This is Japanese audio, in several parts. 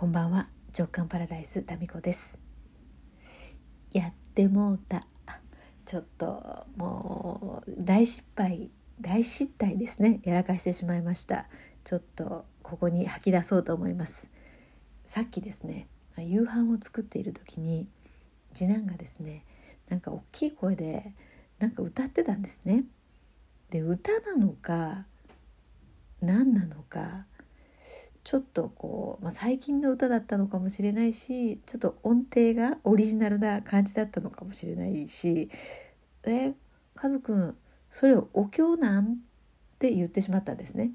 こんばんは。直感パラダイスタミコです。やってもうた。ちょっともう大失敗大失態ですね。やらかしてしまいました。ちょっとここに吐き出そうと思います。さっきですね夕飯を作っている時に次男がですねなんか大きい声でなんか歌ってたんですね。で歌なのか何なのかちょっとこう、まあ、最近の歌だったのかもしれないしちょっと音程がオリジナルな感じだったのかもしれないし「えカズくんそれをお経なん?」って言ってしまったんですね。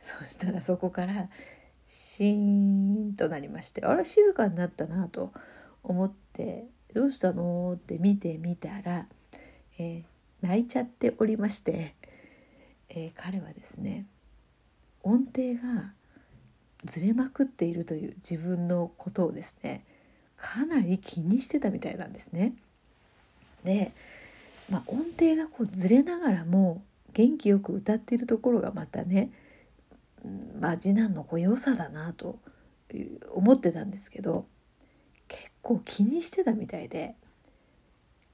そしたらそこからシーンとなりましてあれ静かになったなと思って「どうしたの?」って見てみたら、えー、泣いちゃっておりまして、えー、彼はですね音程がずれまくっているという自分のことをですねかなり気にしてたみたいなんですね。で、まあ、音程がこうずれながらも元気よく歌っているところがまたね、まあ、次男のこう良さだなと思ってたんですけど結構気にしてたみたいで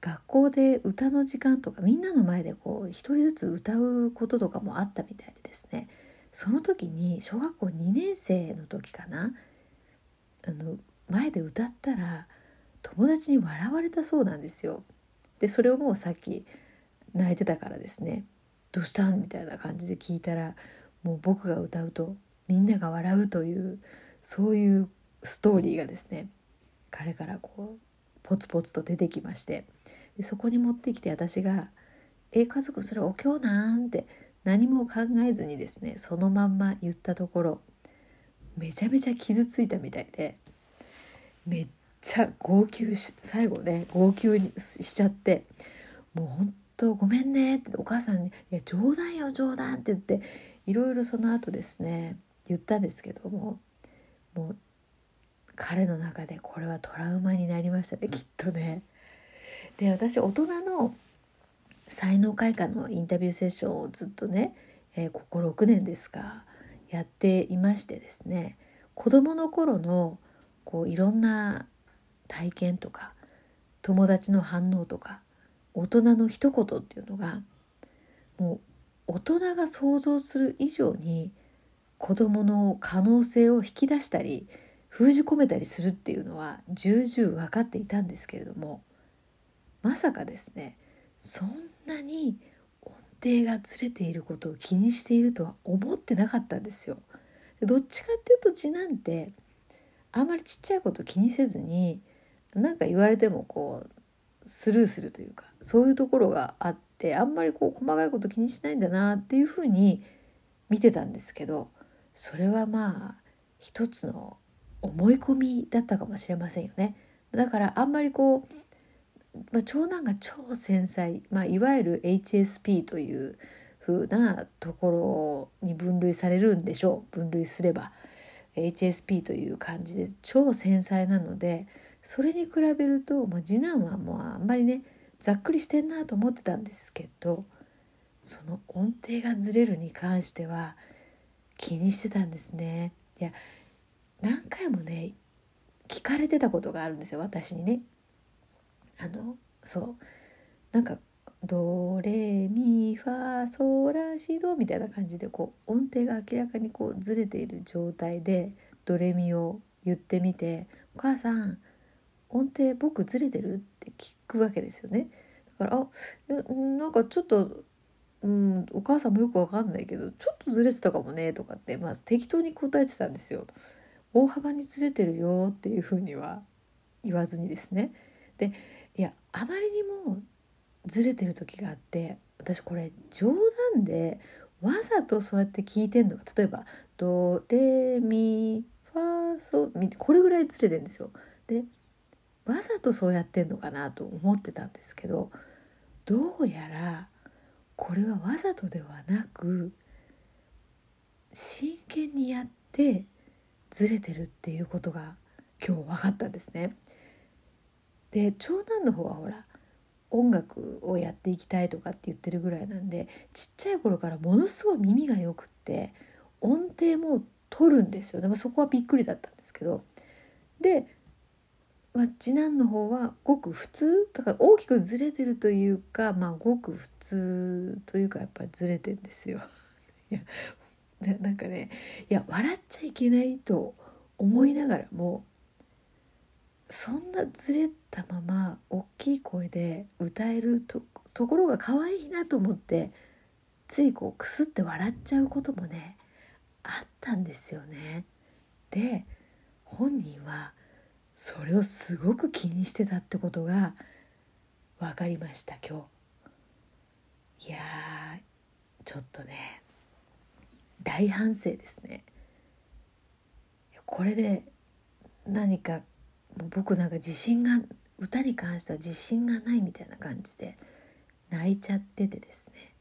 学校で歌の時間とかみんなの前でこう一人ずつ歌うこととかもあったみたいでですねその時に小学校2年生の時かなあの前で歌ったら友達に笑われたそうなんですよ。でそれをもうさっき泣いてたからですね「どうしたん?」みたいな感じで聞いたらもう僕が歌うとみんなが笑うというそういうストーリーがですね彼からこうポツポツと出てきましてでそこに持ってきて私が「え家族それお経なん?」って何も考えずにですねそのまんま言ったところめちゃめちゃ傷ついたみたいでめっちゃ号泣し最後ね号泣にしちゃってもうほんとごめんねってお母さんに「いや冗談よ冗談」って言っていろいろその後ですね言ったんですけどももう彼の中でこれはトラウマになりましたねきっとね。で私大人の才能開花のインタビューセッションをずっとね、えー、ここ6年ですかやっていましてですね子どもの頃のこういろんな体験とか友達の反応とか大人の一言っていうのがもう大人が想像する以上に子どもの可能性を引き出したり封じ込めたりするっていうのは重々分かっていたんですけれどもまさかですねそんなに音程がずれていることを気にしているとは思ってなかったんですよ。どっちかっていうと次男ってあんまりちっちゃいこと気にせずに何か言われてもこうスルーするというかそういうところがあってあんまりこう細かいこと気にしないんだなっていうふうに見てたんですけどそれはまあ一つの思い込みだったかもしれませんよね。だからあんまりこうまあ、長男が超繊細、まあ、いわゆる HSP という風なところに分類されるんでしょう分類すれば HSP という感じで超繊細なのでそれに比べると、まあ、次男はもうあんまりねざっくりしてんなと思ってたんですけどその音程がずれるに関しては気にしてたんですね。いや何回もね聞かれてたことがあるんですよ私にね。あのそうなんかドレミファソラシドみたいな感じでこう音程が明らかにこうずれている状態でドレミを言ってみて「お母さん音程僕ずれてる?」って聞くわけですよね。だからあなんかちょっと、うん、お母さんもよくわかんないけどちょっとずれてたかもねとかって、まあ、適当に答えてたんですよ。大幅にずれてるよっていうふうには言わずにですね。であまりにもずれてる時があって私これ冗談でわざとそうやって聞いてんのか例えば「ドレミファソ」これぐらいずれてるんですよ。でわざとそうやってんのかなと思ってたんですけどどうやらこれはわざとではなく真剣にやってずれてるっていうことが今日分かったんですね。で長男の方はほら音楽をやっていきたいとかって言ってるぐらいなんでちっちゃい頃からものすごい耳がよくって音程も取るんですよでもそこはびっくりだったんですけどで、まあ、次男の方はごく普通だから大きくずれてるというかまあごく普通というかやっぱりずれてんですよ。いやなんかねいや笑っちゃいけないと思いながらもそんなずれたまま大きい声で歌えるとところが可愛いなと思ってついこうくすって笑っちゃうこともねあったんですよね。で本人はそれをすごく気にしてたってことが分かりました今日。いやちょっとね大反省ですね。これで何かもう僕なんか自信が歌に関しては自信がないみたいな感じで泣いちゃっててですね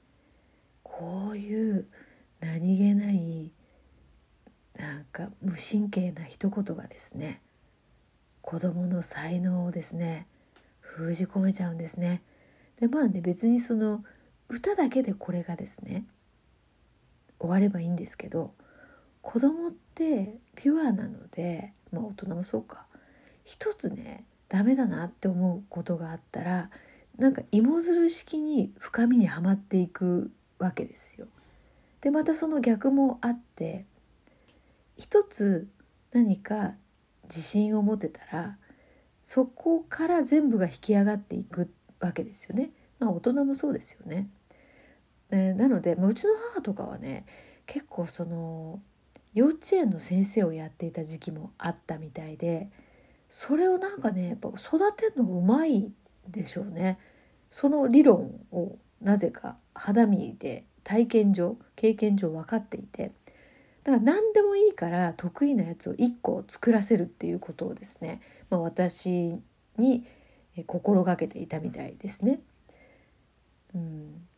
こういう何気ないなんか無神経な一言がですね子供の才能をですね封じ込めちゃうんですね。でまあね別にその歌だけでこれがですね終わればいいんですけど子供ってピュアなのでまあ大人もそうか一つねダメだなって思うことがあったらなんか芋づる式に深みにはまっていくわけですよ。でまたその逆もあって一つ何か自信を持てたらそこから全部が引き上がっていくわけですよね。まあ大人もそうですよね。でなので、まあ、うちの母とかはね結構その幼稚園の先生をやっていた時期もあったみたいでそれをなんかねやっぱ育てるのうまいでしょうね。その理論をなぜか肌身で体験上経験上分かっていてだから何でもいいから得意なやつを1個作らせるっていうことをですね、まあ、私に心がけていたみたいですね。うん、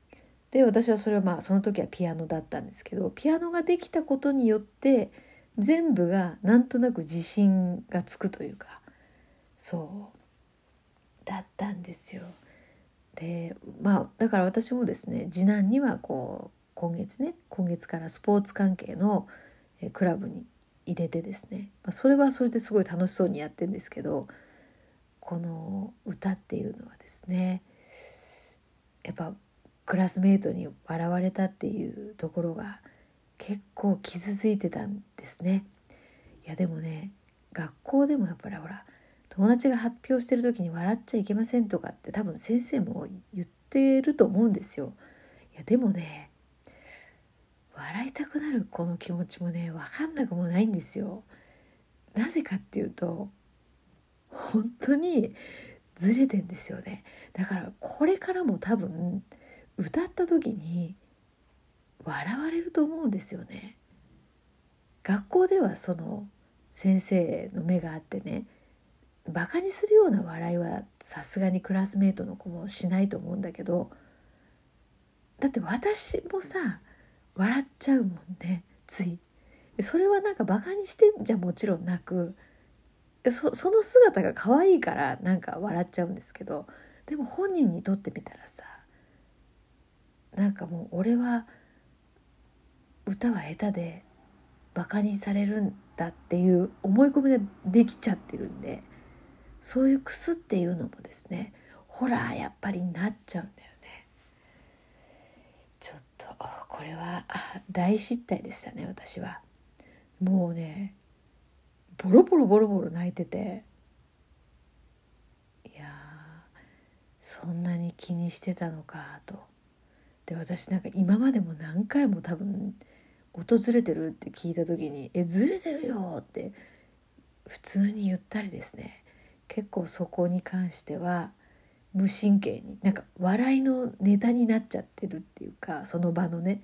で私はそれはまあその時はピアノだったんですけどピアノができたことによって全部がなんとなく自信がつくというかそうだったんですよ。でまあだから私もですね次男にはこう今月ね今月からスポーツ関係のクラブに入れてですねまそれはそれですごい楽しそうにやってんですけどこの歌っていうのはですねやっぱクラスメートに笑われたっていうところが結構傷ついてたんですね。いやでもね学校でもやっぱりほら友達が発表してる時に笑っちゃいけませんとかって多分先生も言ってると思うんですよ。いやでもね笑いたくなるこの気持ちもね分かんなくもないんですよ。なぜかっていうと本当にずれてんですよね。だからこれからも多分歌った時に笑われると思うんですよね。学校ではその先生の目があってねバカにするような笑いはさすがにクラスメートの子もしないと思うんだけどだって私もさ笑っちゃうもんねつい。それはなんかバカにしてんじゃもちろんなくそその姿が可愛いからなんか笑っちゃうんですけどでも本人にとってみたらさなんかもう俺は歌は下手でバカにされるんだっていう思い込みができちゃってるんでそういうクスっていうのもですねホラーやっぱりなっちゃうんだよね。ちょっとこれは大失態でしたね私は。もうねボロボロボロボロ泣いてて。いやそんなに気にしてたのかと。で私なんか今までも何回も多分訪れてるって聞いた時に「えずれてるよ」って普通に言ったりですね。結構そこに関しては無神経になんか笑いのネタになっちゃってるっていうかその場のね。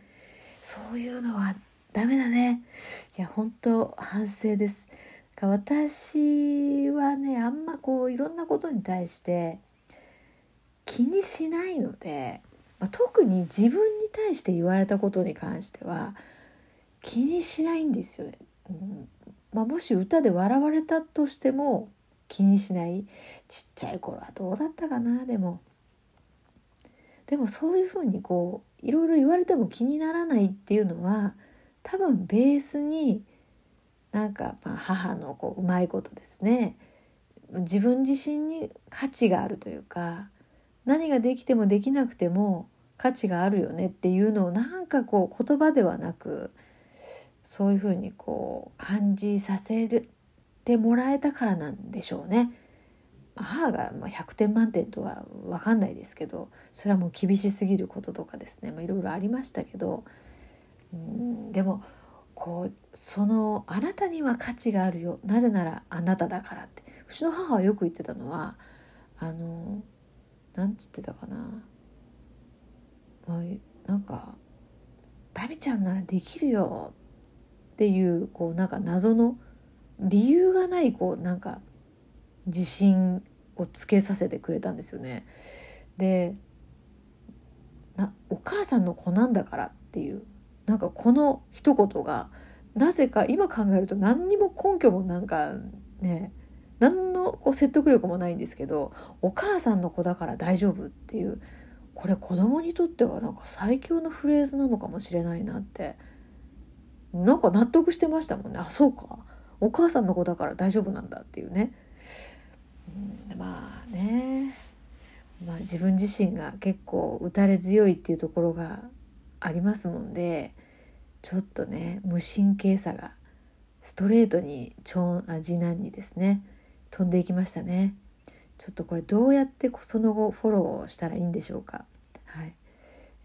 そういうのはダメだね。いや本当反省です。か私はねあんまこういろんなことに対して気にしないので、まあ、特に自分に対して言われたことに関しては気にしないんですよね。うん。まあ、もし歌で笑われたとしても気にしない？ちっちゃい頃はどうだったかな？でも。でもそういうふうにこういろいろ言われても気にならないっていうのは多分ベースになんかまあ母のこううまいことですね。自分自身に価値があるというか何ができてもできなくても価値があるよねっていうのをなんかこう言葉ではなくそういうふうにこう感じさせるてもらえたからなんでしょうね。母が100点満点とは分かんないですけどそれはもう厳しすぎることとかですね。いろいろありましたけど。うんでもこうそのあなたには価値があるよ。なぜならあなただからって。うちの母はよく言ってたのはあのなんつってたかな、まあ、なんか「バビちゃんならできるよ」っていうこうなんか謎の理由がないこうなんか自信をつけさせてくれたんですよね。でなお母さんの子なんだからっていう。なんかこの一言がなぜか今考えると何にも根拠もなんかね何のこう説得力もないんですけどお母さんの子だから大丈夫っていう。これ子供にとってはなんか最強のフレーズなのかもしれないなって。なんか納得してましたもんね。あそうか。お母さんの子だから大丈夫なんだっていうね、うん、まあね、まあ、自分自身が結構打たれ強いっていうところがありますもんでちょっとね無神経さがストレートに長あ次男にですね飛んでいきましたね。ちょっとこれどうやってその後フォローしたらいいんでしょうか。はい、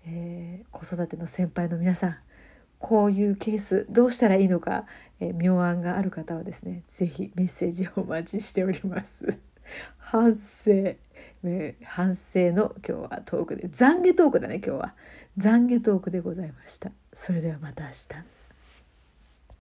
えー、子育ての先輩の皆さんこういうケースどうしたらいいのか、えー、妙案がある方はですね是非メッセージをお待ちしております。反省、ね、反省の今日はトークで懺悔トークだね今日は。懺悔トークでございました。それではまた明日。